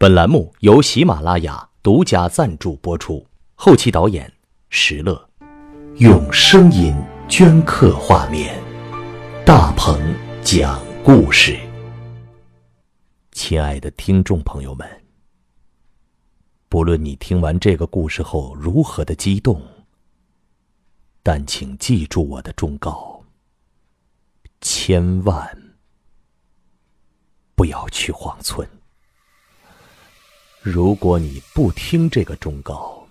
本栏目由喜马拉雅独家赞助播出，后期导演石乐，用声音镌刻画面，大鹏讲故事。亲爱的听众朋友们，不论你听完这个故事后如何的激动，但请记住我的忠告：千万不要去荒村。如果你不听这个忠告，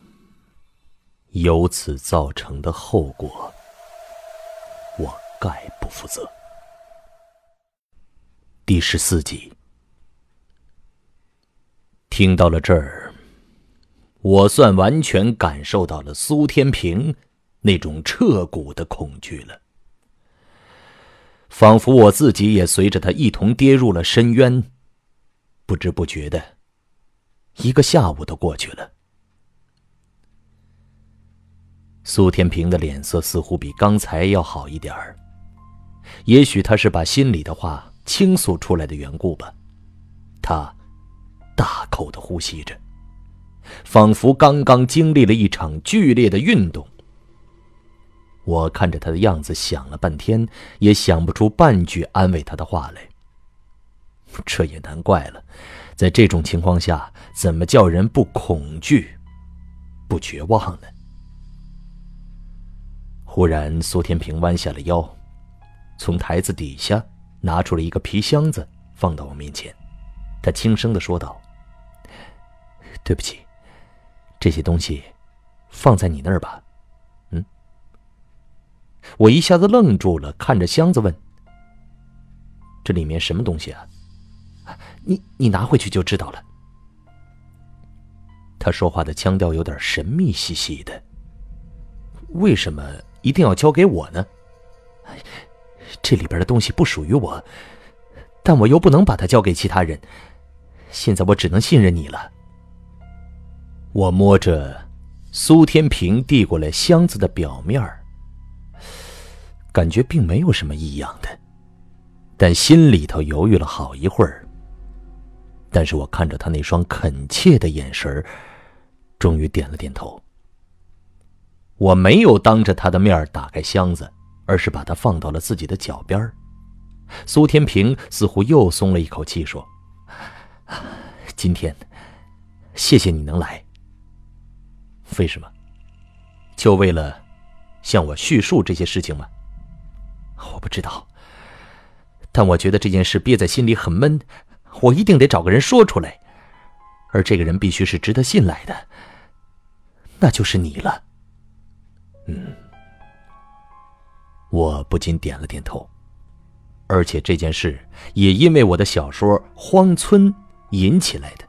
由此造成的后果，我概不负责。第十四集，听到了这儿，我算完全感受到了苏天平那种彻骨的恐惧了，仿佛我自己也随着他一同跌入了深渊，不知不觉的。一个下午都过去了，苏天平的脸色似乎比刚才要好一点儿。也许他是把心里的话倾诉出来的缘故吧。他大口的呼吸着，仿佛刚刚经历了一场剧烈的运动。我看着他的样子，想了半天，也想不出半句安慰他的话来。这也难怪了。在这种情况下，怎么叫人不恐惧、不绝望呢？忽然，苏天平弯下了腰，从台子底下拿出了一个皮箱子，放到我面前。他轻声的说道：“对不起，这些东西放在你那儿吧。”嗯，我一下子愣住了，看着箱子问：“这里面什么东西啊？”你你拿回去就知道了。他说话的腔调有点神秘兮兮的。为什么一定要交给我呢？这里边的东西不属于我，但我又不能把它交给其他人。现在我只能信任你了。我摸着苏天平递过来箱子的表面感觉并没有什么异样的，但心里头犹豫了好一会儿。但是我看着他那双恳切的眼神终于点了点头。我没有当着他的面打开箱子，而是把它放到了自己的脚边苏天平似乎又松了一口气，说：“今天，谢谢你能来。为什么？就为了向我叙述这些事情吗？我不知道，但我觉得这件事憋在心里很闷。”我一定得找个人说出来，而这个人必须是值得信赖的，那就是你了。嗯，我不禁点了点头，而且这件事也因为我的小说《荒村》引起来的。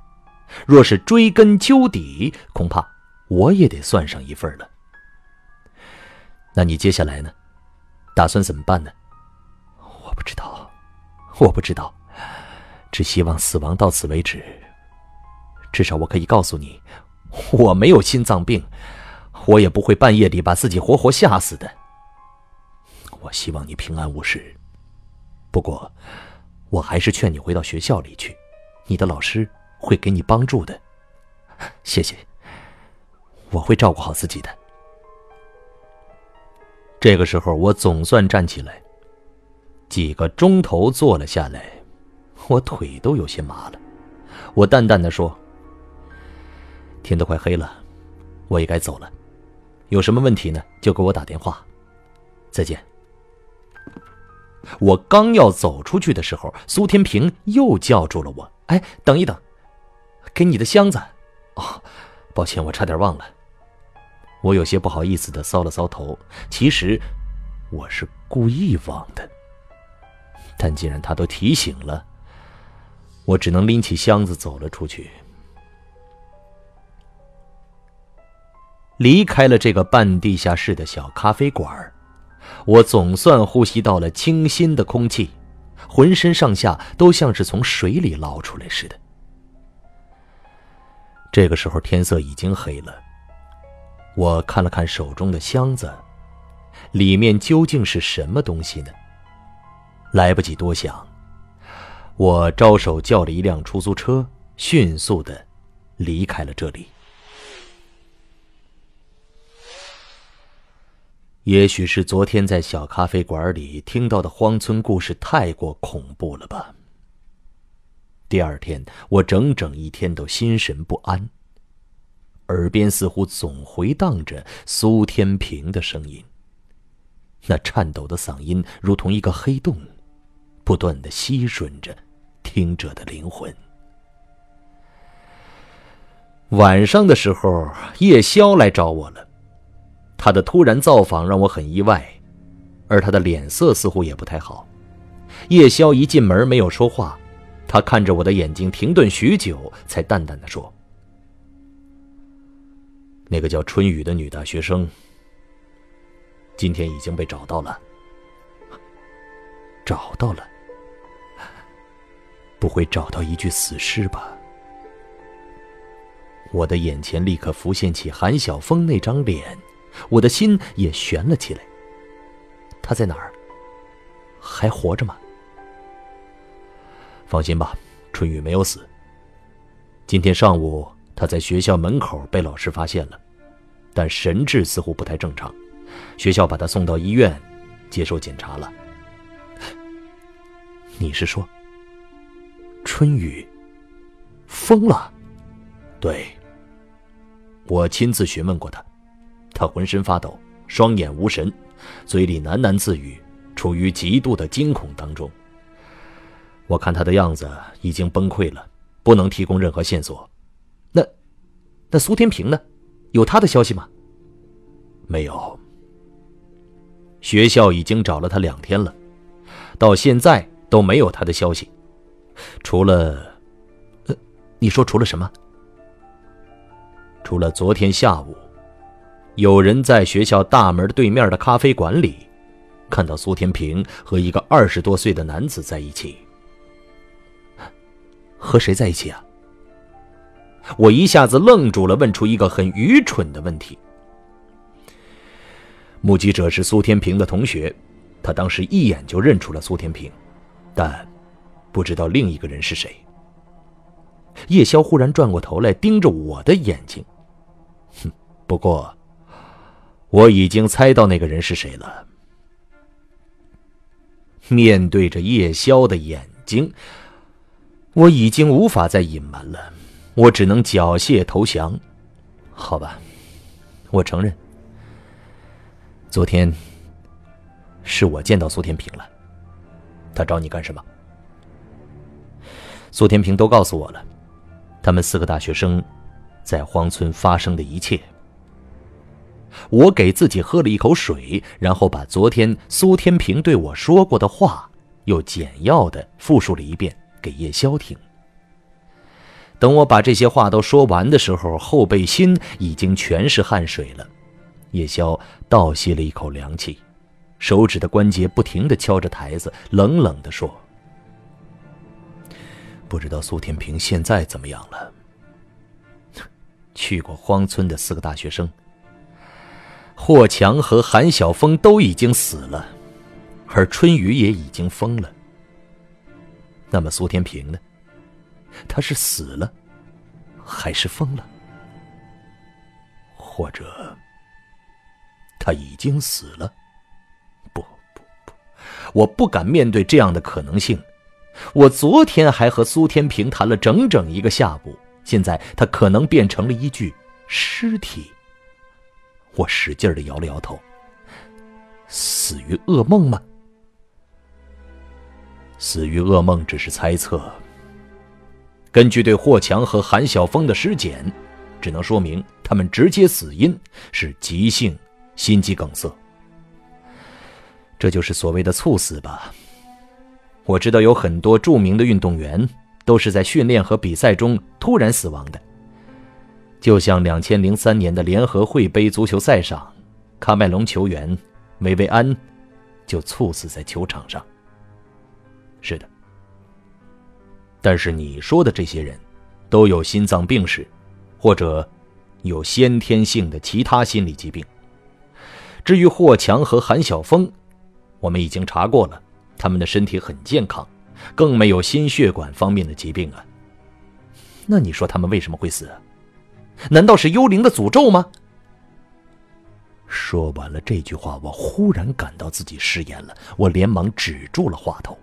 若是追根究底，恐怕我也得算上一份了。那你接下来呢？打算怎么办呢？我不知道，我不知道。只希望死亡到此为止。至少我可以告诉你，我没有心脏病，我也不会半夜里把自己活活吓死的。我希望你平安无事。不过，我还是劝你回到学校里去，你的老师会给你帮助的。谢谢，我会照顾好自己的。这个时候，我总算站起来，几个钟头坐了下来。我腿都有些麻了，我淡淡的说：“天都快黑了，我也该走了。有什么问题呢？就给我打电话。再见。”我刚要走出去的时候，苏天平又叫住了我：“哎，等一等，给你的箱子。”哦，抱歉，我差点忘了。我有些不好意思的搔了搔头，其实我是故意忘的。但既然他都提醒了。我只能拎起箱子走了出去，离开了这个半地下室的小咖啡馆我总算呼吸到了清新的空气，浑身上下都像是从水里捞出来似的。这个时候天色已经黑了，我看了看手中的箱子，里面究竟是什么东西呢？来不及多想。我招手叫了一辆出租车，迅速的离开了这里。也许是昨天在小咖啡馆里听到的荒村故事太过恐怖了吧。第二天，我整整一天都心神不安，耳边似乎总回荡着苏天平的声音。那颤抖的嗓音如同一个黑洞，不断的吸吮着听者的灵魂。晚上的时候，叶宵来找我了。他的突然造访让我很意外，而他的脸色似乎也不太好。叶宵一进门没有说话，他看着我的眼睛停顿许久，才淡淡的说：“那个叫春雨的女大学生，今天已经被找到了。找到了，不会找到一具死尸吧？”我的眼前立刻浮现起韩晓峰那张脸。我的心也悬了起来。他在哪儿？还活着吗？放心吧，春雨没有死。今天上午他在学校门口被老师发现了，但神志似乎不太正常，学校把他送到医院接受检查了。你是说，春雨疯了？对，我亲自询问过他。他浑身发抖，双眼无神，嘴里喃喃自语，处于极度的惊恐当中。我看他的样子已经崩溃了，不能提供任何线索。那，那苏天平呢？有他的消息吗？没有。学校已经找了他两天了，到现在都没有他的消息。除了，呃，你说除了什么？除了昨天下午。有人在学校大门对面的咖啡馆里，看到苏天平和一个二十多岁的男子在一起。和谁在一起啊？我一下子愣住了，问出一个很愚蠢的问题。目击者是苏天平的同学，他当时一眼就认出了苏天平，但不知道另一个人是谁。叶宵忽然转过头来，盯着我的眼睛。哼，不过。我已经猜到那个人是谁了。面对着叶宵的眼睛，我已经无法再隐瞒了，我只能缴械投降。好吧，我承认，昨天是我见到苏天平了。他找你干什么？苏天平都告诉我了，他们四个大学生在荒村发生的一切。我给自己喝了一口水，然后把昨天苏天平对我说过的话又简要的复述了一遍给叶宵听。等我把这些话都说完的时候，后背心已经全是汗水了。叶宵倒吸了一口凉气，手指的关节不停的敲着台子，冷冷的说：“不知道苏天平现在怎么样了？去过荒村的四个大学生。”霍强和韩晓峰都已经死了，而春雨也已经疯了。那么苏天平呢？他是死了，还是疯了？或者他已经死了？不不不，我不敢面对这样的可能性。我昨天还和苏天平谈了整整一个下午，现在他可能变成了一具尸体。我使劲的摇了摇头。死于噩梦吗？死于噩梦只是猜测。根据对霍强和韩晓峰的尸检，只能说明他们直接死因是急性心肌梗塞。这就是所谓的猝死吧？我知道有很多著名的运动员都是在训练和比赛中突然死亡的。就像两千零三年的联合会杯足球赛上，喀麦隆球员维维安就猝死在球场上。是的，但是你说的这些人，都有心脏病史，或者有先天性的其他心理疾病。至于霍强和韩晓峰，我们已经查过了，他们的身体很健康，更没有心血管方面的疾病啊。那你说他们为什么会死？难道是幽灵的诅咒吗？说完了这句话，我忽然感到自己失言了，我连忙止住了话头。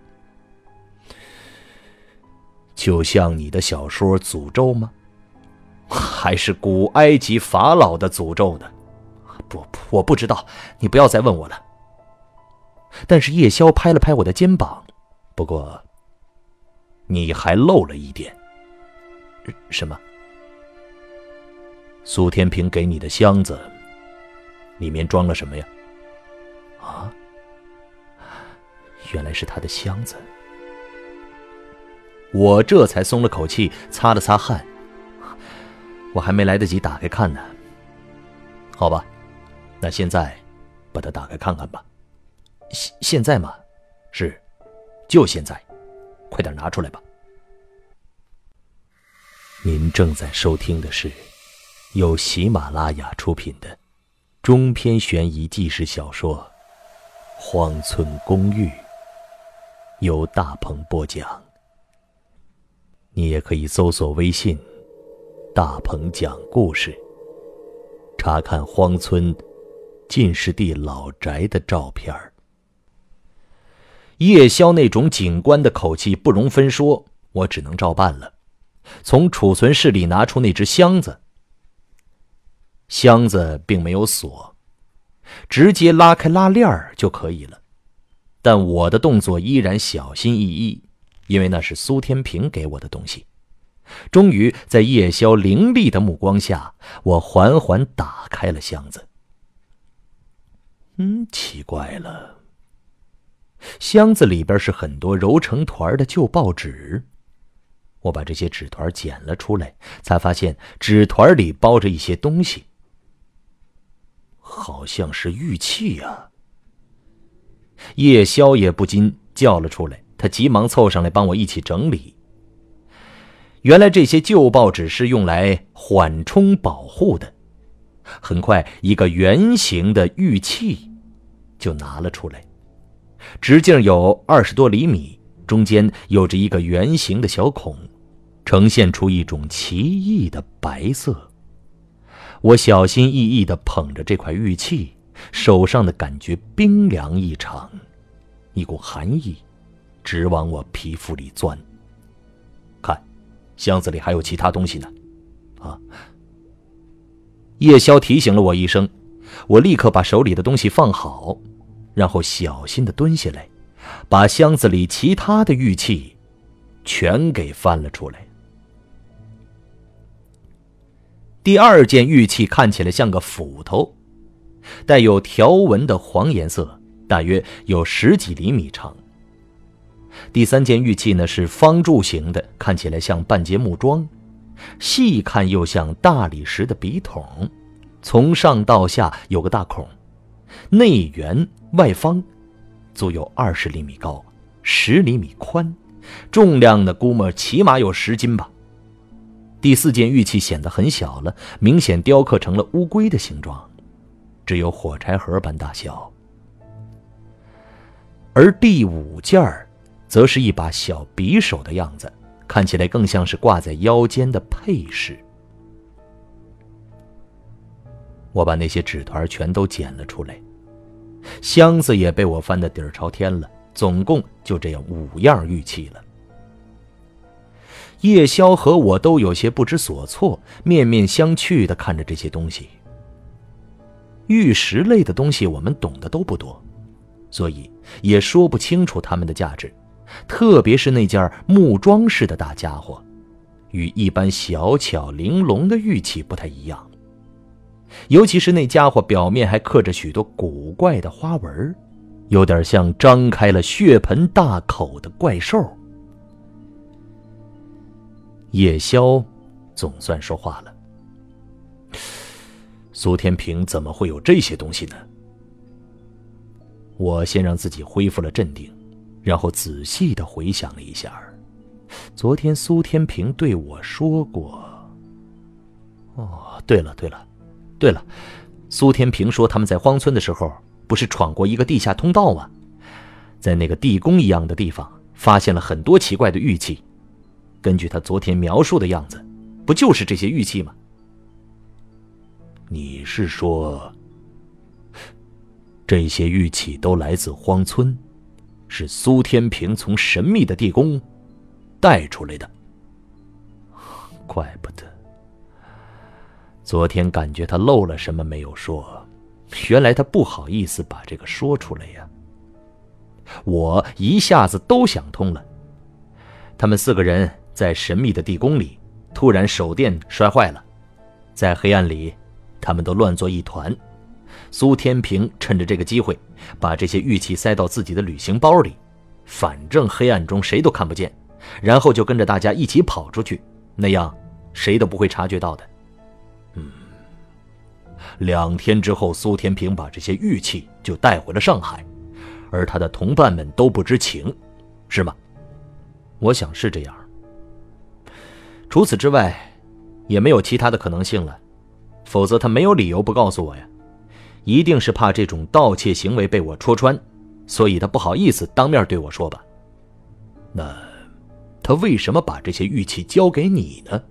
就像你的小说诅咒吗？还是古埃及法老的诅咒呢？不，我不知道，你不要再问我了。但是叶宵拍了拍我的肩膀，不过，你还漏了一点。什么？苏天平给你的箱子，里面装了什么呀？啊，原来是他的箱子。我这才松了口气，擦了擦汗。我还没来得及打开看呢。好吧，那现在把它打开看看吧。现现在吗？是，就现在，快点拿出来吧。您正在收听的是由喜马拉雅出品的中篇悬疑纪实小说《荒村公寓》，由大鹏播讲。你也可以搜索微信“大鹏讲故事”，查看荒村进士第老宅的照片叶宵那种警官的口气不容分说，我只能照办了。从储存室里拿出那只箱子，箱子并没有锁，直接拉开拉链就可以了。但我的动作依然小心翼翼。因为那是苏天平给我的东西，终于在叶宵凌厉的目光下，我缓缓打开了箱子。嗯，奇怪了，箱子里边是很多揉成团的旧报纸。我把这些纸团捡了出来，才发现纸团里包着一些东西，好像是玉器呀。叶宵也不禁叫了出来。他急忙凑上来帮我一起整理。原来这些旧报纸是用来缓冲保护的。很快，一个圆形的玉器就拿了出来，直径有二十多厘米，中间有着一个圆形的小孔，呈现出一种奇异的白色。我小心翼翼地捧着这块玉器，手上的感觉冰凉异常，一股寒意。直往我皮肤里钻。看，箱子里还有其他东西呢。啊！叶宵提醒了我一声，我立刻把手里的东西放好，然后小心的蹲下来，把箱子里其他的玉器全给翻了出来。第二件玉器看起来像个斧头，带有条纹的黄颜色，大约有十几厘米长。第三件玉器呢是方柱形的，看起来像半截木桩，细看又像大理石的笔筒，从上到下有个大孔，内圆外方，足有二十厘米高，十厘米宽，重量呢估摸起码有十斤吧。第四件玉器显得很小了，明显雕刻成了乌龟的形状，只有火柴盒般大小。而第五件儿。则是一把小匕首的样子，看起来更像是挂在腰间的配饰。我把那些纸团全都捡了出来，箱子也被我翻得底儿朝天了。总共就这样五样玉器了。叶宵和我都有些不知所措，面面相觑的看着这些东西。玉石类的东西我们懂得都不多，所以也说不清楚它们的价值。特别是那件木装饰的大家伙，与一般小巧玲珑的玉器不太一样。尤其是那家伙表面还刻着许多古怪的花纹，有点像张开了血盆大口的怪兽。叶宵总算说话了：“苏天平怎么会有这些东西呢？”我先让自己恢复了镇定。然后仔细的回想了一下，昨天苏天平对我说过。哦，对了对了，对了，苏天平说他们在荒村的时候不是闯过一个地下通道吗？在那个地宫一样的地方发现了很多奇怪的玉器。根据他昨天描述的样子，不就是这些玉器吗？你是说，这些玉器都来自荒村，是苏天平从神秘的地宫带出来的？怪不得，昨天感觉他漏了什么没有说，原来他不好意思把这个说出来呀。我一下子都想通了，他们四个人在神秘的地宫里，突然手电摔坏了，在黑暗里。他们都乱作一团，苏天平趁着这个机会，把这些玉器塞到自己的旅行包里，反正黑暗中谁都看不见，然后就跟着大家一起跑出去，那样谁都不会察觉到的。两天之后，苏天平把这些玉器就带回了上海，而他的同伴们都不知情，是吗？我想是这样。除此之外，也没有其他的可能性了。否则他没有理由不告诉我呀，一定是怕这种盗窃行为被我戳穿，所以他不好意思当面对我说吧。那他为什么把这些玉器交给你呢？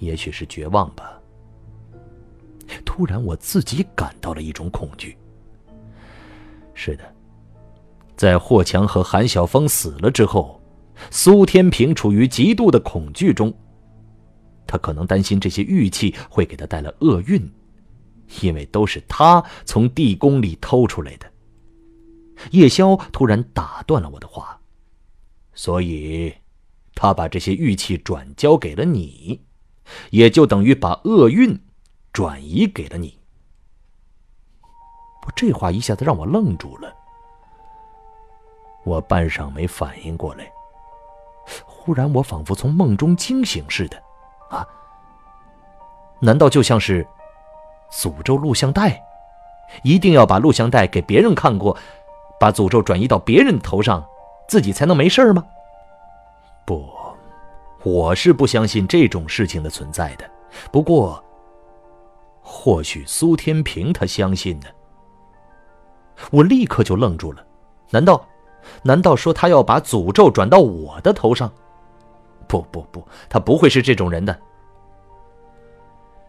也许是绝望吧。突然我自己感到了一种恐惧。是的，在霍强和韩晓峰死了之后，苏天平处于极度的恐惧中。他可能担心这些玉器会给他带来厄运，因为都是他从地宫里偷出来的。叶宵突然打断了我的话，所以，他把这些玉器转交给了你，也就等于把厄运转移给了你。我这话一下子让我愣住了，我半晌没反应过来，忽然我仿佛从梦中惊醒似的。啊？难道就像是诅咒录像带？一定要把录像带给别人看过，把诅咒转移到别人头上，自己才能没事吗？不，我是不相信这种事情的存在的。不过，或许苏天平他相信呢。我立刻就愣住了。难道，难道说他要把诅咒转到我的头上？不不不，他不会是这种人的。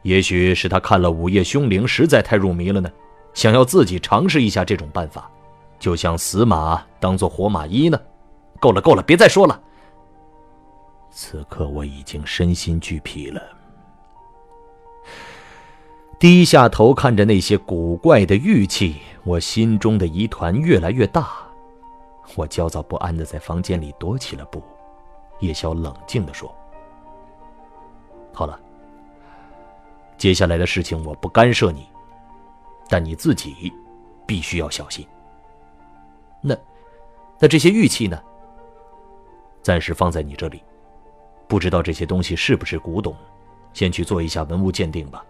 也许是他看了《午夜凶铃》实在太入迷了呢，想要自己尝试一下这种办法，就像死马当做活马医呢。够了够了，别再说了。此刻我已经身心俱疲了，低下头看着那些古怪的玉器，我心中的疑团越来越大。我焦躁不安的在房间里踱起了步。叶宵冷静的说：“好了，接下来的事情我不干涉你，但你自己必须要小心。那，那这些玉器呢？暂时放在你这里，不知道这些东西是不是古董，先去做一下文物鉴定吧。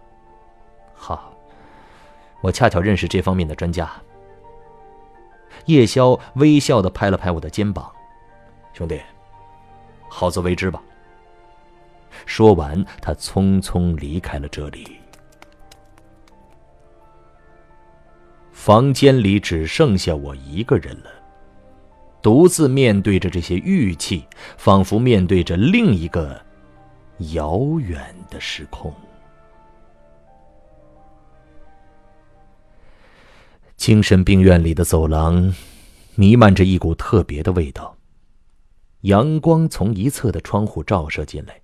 好，我恰巧认识这方面的专家。”叶宵微笑的拍了拍我的肩膀：“兄弟。”好自为之吧。说完，他匆匆离开了这里。房间里只剩下我一个人了，独自面对着这些玉器，仿佛面对着另一个遥远的时空。精神病院里的走廊，弥漫着一股特别的味道。阳光从一侧的窗户照射进来，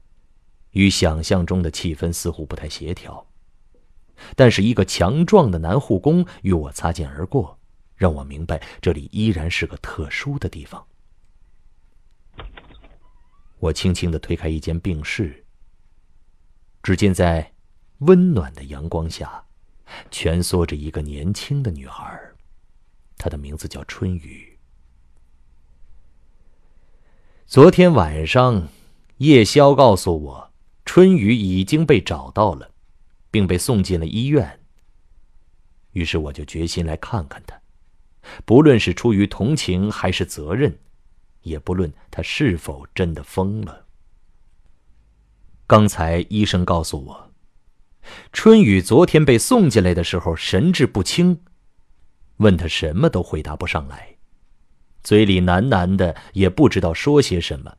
与想象中的气氛似乎不太协调。但是，一个强壮的男护工与我擦肩而过，让我明白这里依然是个特殊的地方。我轻轻的推开一间病室，只见在温暖的阳光下，蜷缩着一个年轻的女孩，她的名字叫春雨。昨天晚上，叶宵告诉我，春雨已经被找到了，并被送进了医院。于是我就决心来看看她，不论是出于同情还是责任，也不论她是否真的疯了。刚才医生告诉我，春雨昨天被送进来的时候神志不清，问他什么都回答不上来。嘴里喃喃的，也不知道说些什么。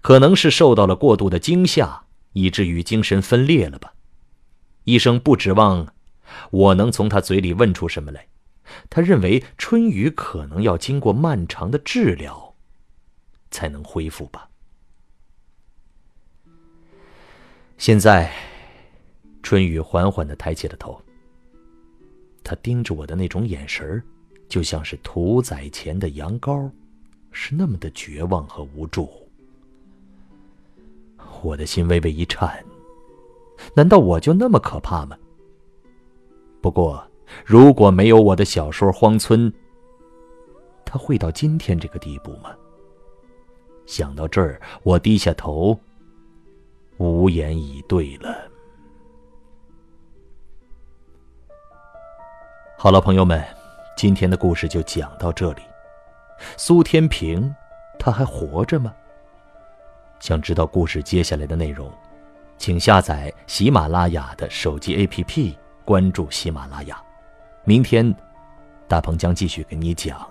可能是受到了过度的惊吓，以至于精神分裂了吧。医生不指望我能从他嘴里问出什么来，他认为春雨可能要经过漫长的治疗，才能恢复吧。现在，春雨缓缓的抬起了头。他盯着我的那种眼神就像是屠宰前的羊羔，是那么的绝望和无助。我的心微微一颤，难道我就那么可怕吗？不过，如果没有我的小说《荒村》，他会到今天这个地步吗？想到这儿，我低下头，无言以对了。好了，朋友们，今天的故事就讲到这里。苏天平，他还活着吗？想知道故事接下来的内容，请下载喜马拉雅的手机 APP，关注喜马拉雅。明天，大鹏将继续给你讲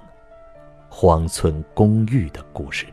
荒村公寓的故事。